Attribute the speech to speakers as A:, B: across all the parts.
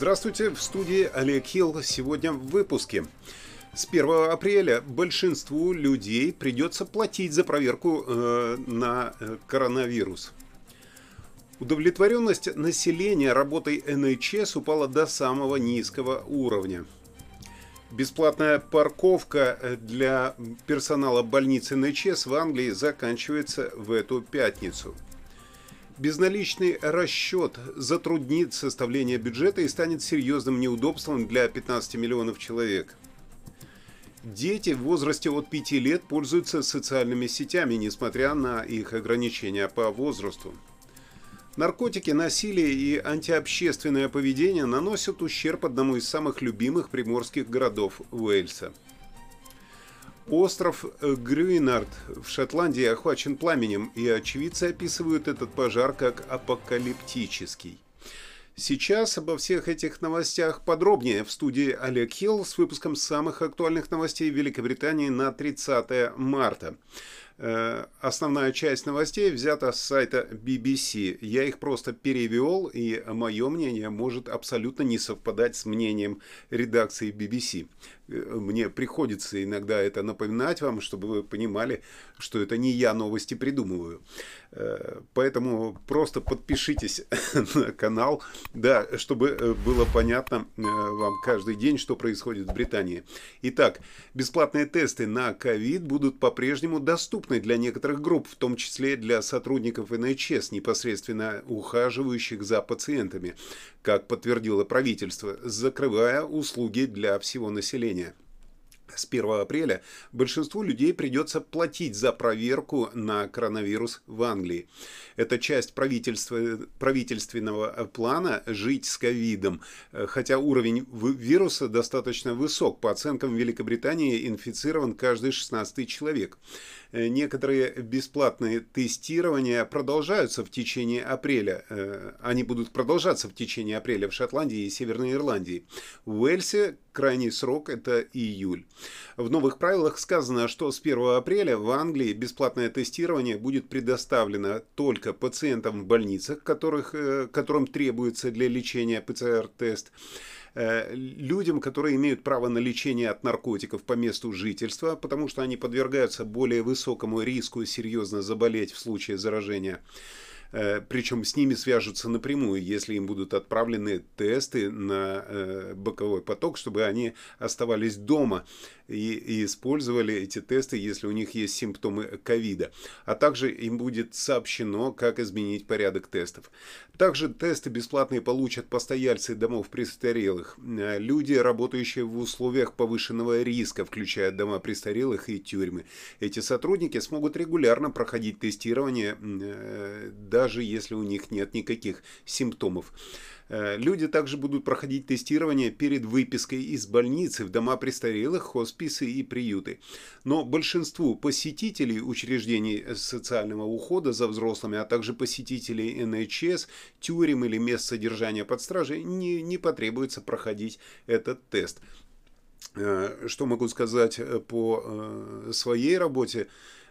A: Здравствуйте, в студии Олег Хилл. Сегодня в выпуске. С 1 апреля большинству людей придется платить за проверку э, на э, коронавирус. Удовлетворенность населения работой НХС упала до самого низкого уровня. Бесплатная парковка э, для персонала больницы НХС в Англии заканчивается в эту пятницу – Безналичный расчет затруднит составление бюджета и станет серьезным неудобством для 15 миллионов человек. Дети в возрасте от 5 лет пользуются социальными сетями, несмотря на их ограничения по возрасту. Наркотики, насилие и антиобщественное поведение наносят ущерб одному из самых любимых приморских городов Уэльса – Остров э, Грюинард в Шотландии охвачен пламенем, и очевидцы описывают этот пожар как апокалиптический. Сейчас обо всех этих новостях подробнее в студии Олег Хилл с выпуском самых актуальных новостей Великобритании на 30 марта. Э, основная часть новостей взята с сайта BBC. Я их просто перевел, и мое мнение может абсолютно не совпадать с мнением редакции BBC. Э, мне приходится иногда это напоминать вам, чтобы вы понимали, что это не я новости придумываю. Э, поэтому просто подпишитесь на канал, да, чтобы было понятно вам каждый день, что происходит в Британии. Итак, бесплатные тесты на ковид будут по-прежнему доступны для некоторых групп, в том числе для сотрудников НХС, непосредственно ухаживающих за пациентами, как подтвердило правительство, закрывая услуги для всего населения. С 1 апреля большинству людей придется платить за проверку на коронавирус в Англии. Это часть правительственного плана «Жить с ковидом», хотя уровень вируса достаточно высок. По оценкам Великобритании инфицирован каждый 16 человек. Э, некоторые бесплатные тестирования продолжаются в течение апреля. Э, они будут продолжаться в течение апреля в Шотландии и Северной Ирландии. В Уэльсе крайний срок это июль. В новых правилах сказано, что с 1 апреля в Англии бесплатное тестирование будет предоставлено только пациентам в больницах, которых, э, которым требуется для лечения ПЦР-тест, людям, которые имеют право на лечение от наркотиков по месту жительства, потому что они подвергаются более высокому риску серьезно заболеть в случае заражения. Э, Причем с ними свяжутся напрямую, если им будут отправлены тесты на э, боковой поток, чтобы они оставались дома и, и использовали эти тесты, если у них есть симптомы ковида. А также им будет сообщено, как изменить порядок тестов. Также тесты бесплатные получат постояльцы домов престарелых, э, люди, работающие в условиях повышенного риска, включая дома престарелых и тюрьмы. Эти сотрудники смогут регулярно проходить тестирование, э, даже если у них нет никаких симптомов. Э, люди также будут проходить тестирование перед выпиской из больницы в дома престарелых, хосписы и приюты. Но большинству посетителей учреждений социального ухода за взрослыми, а также посетителей НХС, тюрем или мест содержания под стражей не, не потребуется проходить этот тест. Э, что могу сказать э, по своей работе?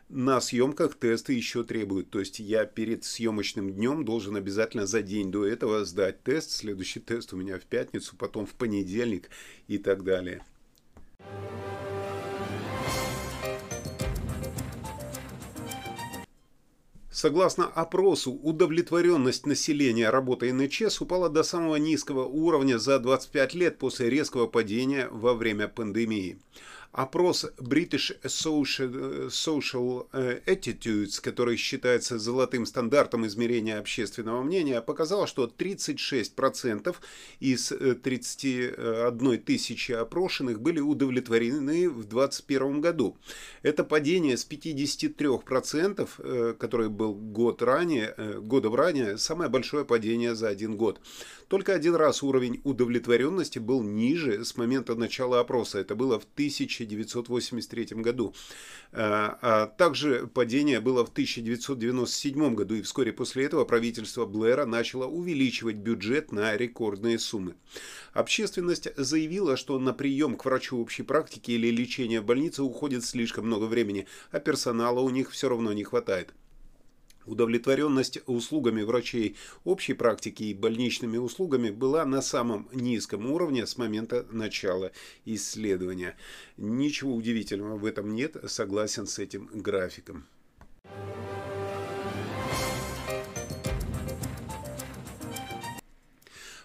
A: На съемках тесты еще требуют. То есть я перед съемочным днем должен обязательно за день до этого сдать тест. Следующий тест у меня в пятницу, потом в понедельник и так далее. Согласно опросу, удовлетворенность населения работой НЧС упала до самого низкого уровня за 25 лет после резкого падения во время пандемии. Опрос British Social, э, Attitudes, который считается золотым стандартом измерения общественного мнения, показал, что 36% из 31 э, тысячи опрошенных были удовлетворены в 2021 году. Это падение с 53%, э, который был год ранее, годом ранее, самое большое падение за один год. Только один раз уровень удовлетворенности был ниже с момента начала опроса. Это было в 1983 году. А, а также падение было в 1997 году. И вскоре после этого правительство Блэра начало увеличивать бюджет на рекордные суммы. Общественность заявила, что на прием к врачу общей практики или лечение в больнице уходит слишком много времени, а персонала у них все равно не хватает. Удовлетворенность услугами врачей общей практики и больничными услугами была на самом низком уровне с момента начала исследования. Ничего удивительного в этом нет, согласен с этим графиком.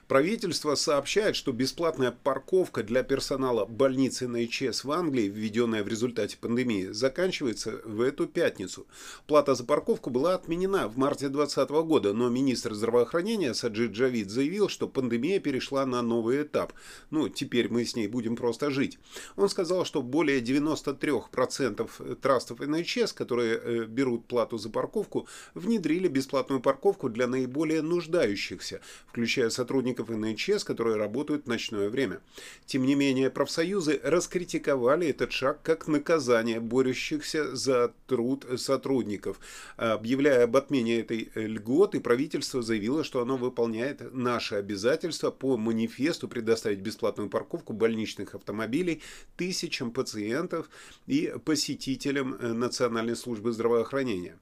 A: Правительство сообщает, что бесплатная парковка для персонала больницы НХС в Англии, введенная в результате пандемии, заканчивается в эту пятницу. Плата за парковку была отменена в марте 2020 года, но министр здравоохранения Саджид Джавид заявил, что пандемия перешла на новый этап. Ну, теперь мы с ней будем просто жить. Он сказал, что более 93% трастов НХС, которые э, берут плату за парковку, внедрили бесплатную парковку для наиболее нуждающихся, включая сотрудников сотрудников НХС, которые работают в ночное время. Тем не менее, профсоюзы раскритиковали этот шаг как наказание борющихся за труд сотрудников. Объявляя об отмене этой льготы, правительство заявило, что оно выполняет наши обязательства по манифесту предоставить бесплатную парковку больничных автомобилей тысячам пациентов и посетителям Национальной службы здравоохранения.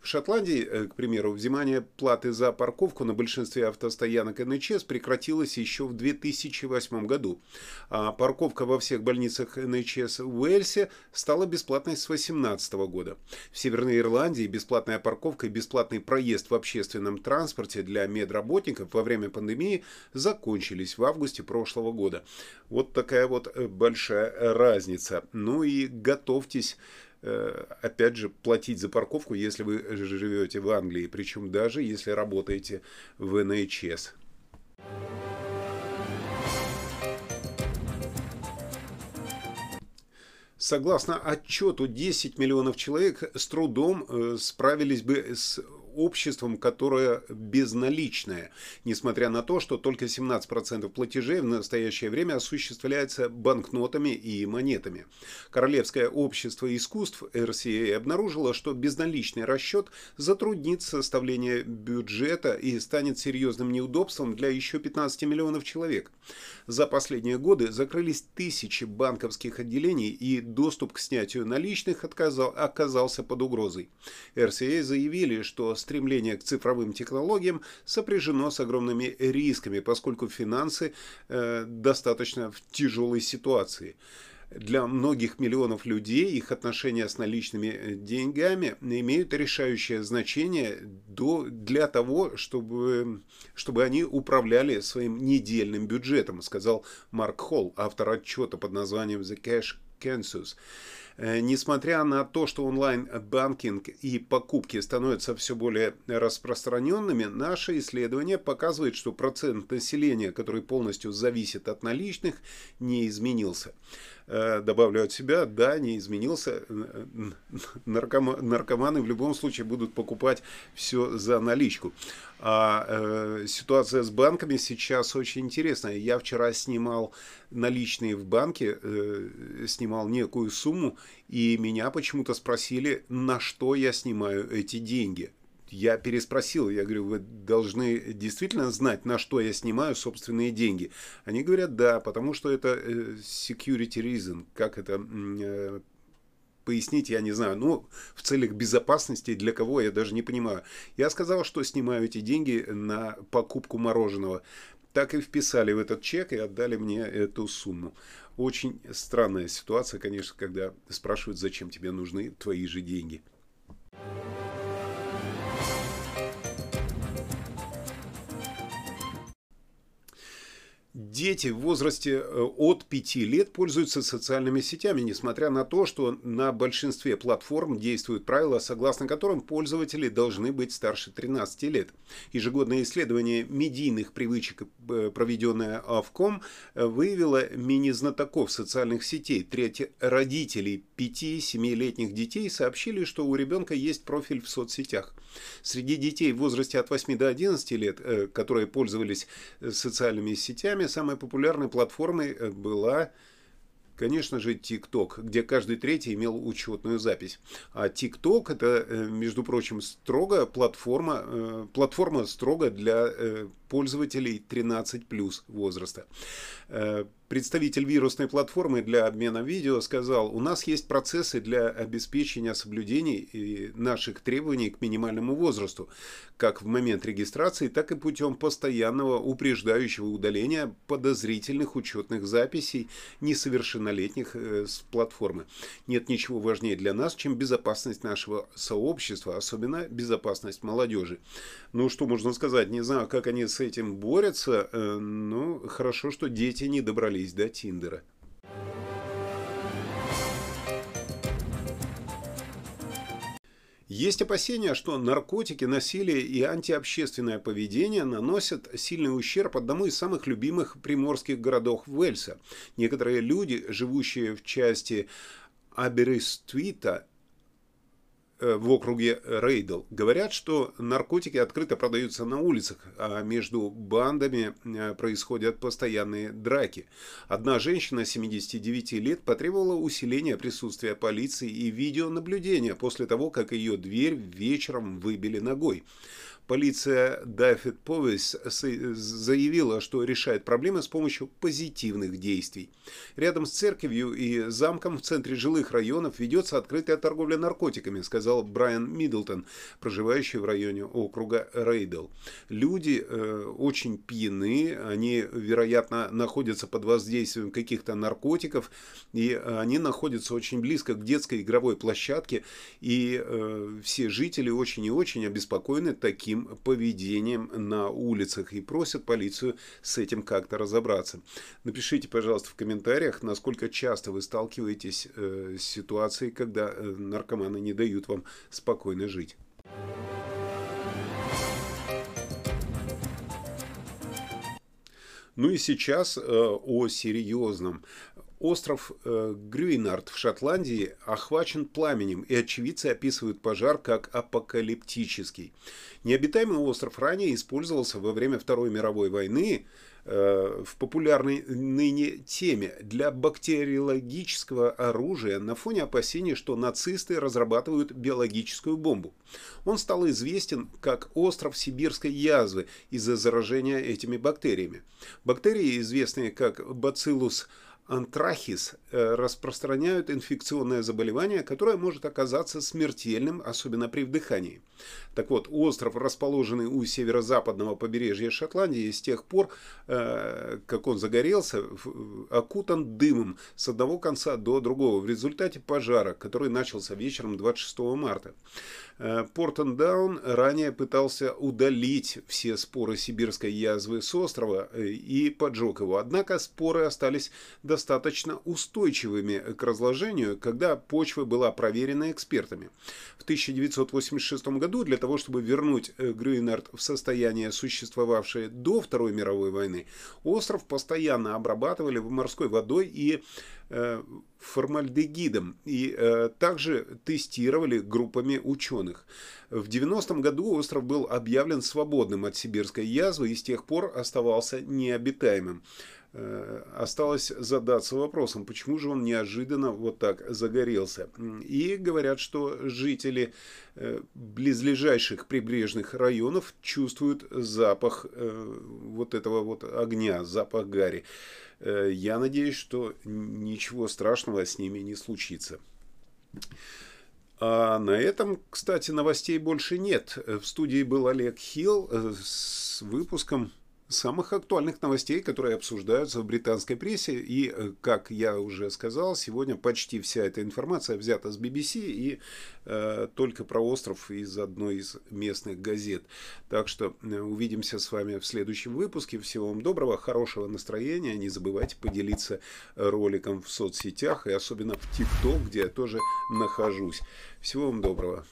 A: В Шотландии, э, к примеру, взимание платы за парковку на большинстве автостоянок НХС прекратилось еще в 2008 году. А парковка во всех больницах НХС в Уэльсе стала бесплатной с 2018 года. В Северной Ирландии бесплатная парковка и бесплатный проезд в общественном транспорте для медработников во время пандемии закончились в августе прошлого года. Вот такая вот э, большая разница. Ну и готовьтесь опять же, платить за парковку, если вы живете в Англии, причем даже если работаете в НХС. Согласно отчету, 10 миллионов человек с трудом э, справились бы с обществом, которое безналичное, несмотря на то, что только 17% платежей в настоящее время осуществляется банкнотами и монетами. Королевское общество искусств RCA обнаружило, что безналичный расчет затруднит составление бюджета и станет серьезным неудобством для еще 15 миллионов человек. За последние годы закрылись тысячи банковских отделений и доступ к снятию наличных отказал, оказался под угрозой. RCA заявили, что стремление к цифровым технологиям сопряжено с огромными рисками, поскольку финансы э, достаточно в тяжелой ситуации для многих миллионов людей их отношения с наличными э, деньгами имеют решающее значение до, для того, чтобы, чтобы они управляли своим недельным бюджетом, сказал Марк Холл, автор отчета под названием The Cash Census. Э, несмотря на то, что онлайн-банкинг и покупки становятся все более распространенными, наше исследование показывает, что процент населения, который полностью зависит от наличных, не изменился. Э, добавлю от себя, да, не изменился. Наркоманы в любом случае будут покупать все за наличку. А э, ситуация с банками сейчас очень интересная. Я вчера снимал наличные в банке, э, снимал некую сумму, и меня почему-то спросили, на что я снимаю эти деньги я переспросил, я говорю, вы должны действительно знать, на что я снимаю собственные деньги. Они говорят, да, потому что это э, security reason, как это э, пояснить, я не знаю, ну, в целях безопасности, для кого, я даже не понимаю. Я сказал, что снимаю эти деньги на покупку мороженого. Так и вписали в этот чек и отдали мне эту сумму. Очень странная ситуация, конечно, когда спрашивают, зачем тебе нужны твои же деньги. Дети в возрасте э, от 5 лет пользуются социальными сетями, несмотря на то, что на большинстве платформ действуют правила, согласно которым пользователи должны быть старше 13 лет. Ежегодное исследование медийных привычек, э, проведенное АВКом, э, выявило мини-знатоков социальных сетей. Треть родителей 5-7-летних детей сообщили, что у ребенка есть профиль в соцсетях. Среди детей в возрасте от 8 до 11 лет, которые пользовались социальными сетями, время самой популярной платформой э, была, конечно же, TikTok, где каждый третий имел учетную запись. А TikTok это, э, между прочим, строго платформа, э, платформа строго для пользователей 13 плюс возраста. Представитель вирусной платформы для обмена видео сказал, у нас есть процессы для обеспечения соблюдений наших требований к минимальному возрасту, как в момент регистрации, так и путем постоянного упреждающего удаления подозрительных учетных записей несовершеннолетних э, с платформы. Нет ничего важнее для нас, чем безопасность нашего сообщества, особенно безопасность молодежи. Ну, что можно сказать, не знаю, как они с этим борются, э, но хорошо, что дети не добрались добрались до Тиндера. Есть опасения, что наркотики, насилие и антиобщественное поведение наносят сильный ущерб одному из самых любимых приморских городов Уэльса. Некоторые люди, живущие в части Аберестуита Э, в округе Рейдл. Говорят, что наркотики открыто продаются на улицах, а между бандами э, происходят постоянные драки. Одна женщина 79 лет потребовала усиления присутствия полиции и видеонаблюдения после того, как ее дверь вечером выбили ногой. Полиция Даффит Повис заявила, что решает проблемы с помощью позитивных действий. Рядом с церковью и замком в центре жилых районов ведется открытая торговля наркотиками, сказал Брайан Миддлтон, проживающий в районе округа Рейдл. Люди э, очень пьяны, они, вероятно, находятся под воздействием каких-то наркотиков, и они находятся очень близко к детской игровой площадке, и э, все жители очень и очень обеспокоены таким поведением на улицах и просят полицию с этим как-то разобраться. Напишите, пожалуйста, в комментариях, насколько часто вы сталкиваетесь э, с ситуацией, когда э, наркоманы не дают вам спокойно жить. Ну и сейчас э, о серьезном. Остров э, Грюинард в Шотландии охвачен пламенем, и очевидцы описывают пожар как апокалиптический. Необитаемый остров ранее использовался во время Второй мировой войны э, в популярной ныне теме для бактериологического оружия на фоне опасений, что нацисты разрабатывают биологическую бомбу. Он стал известен как остров сибирской язвы из-за заражения этими бактериями. Бактерии, известные как Bacillus антрахис э, распространяют инфекционное заболевание, которое может оказаться смертельным, особенно при вдыхании. Так вот, остров, расположенный у северо-западного побережья Шотландии, с тех пор, э, как он загорелся, окутан дымом с одного конца до другого в результате пожара, который начался вечером 26 марта. Э, Портендаун ранее пытался удалить все споры сибирской язвы с острова и поджег его, однако споры остались достаточно достаточно устойчивыми к разложению, когда почва была проверена экспертами. В 1986 году для того, чтобы вернуть э, Грюинард в состояние, существовавшее до Второй мировой войны, остров постоянно обрабатывали морской водой и э, формальдегидом и э, также тестировали группами ученых. В 90-м году остров был объявлен свободным от сибирской язвы и с тех пор оставался необитаемым. Э, осталось задаться вопросом, почему же он неожиданно вот так загорелся. И говорят, что жители э, близлежащих прибрежных районов чувствуют запах э, вот этого вот огня, запах гари. Я надеюсь, что ничего страшного с ними не случится. А на этом, кстати, новостей больше нет. В студии был Олег Хилл с выпуском самых актуальных новостей, которые обсуждаются в британской прессе. И, э, как я уже сказал, сегодня почти вся эта информация взята с BBC и э, только про остров из одной из местных газет. Так что э, увидимся с вами в следующем выпуске. Всего вам доброго, хорошего настроения. Не забывайте поделиться роликом в соцсетях и особенно в ТикТок, где я тоже нахожусь. Всего вам доброго.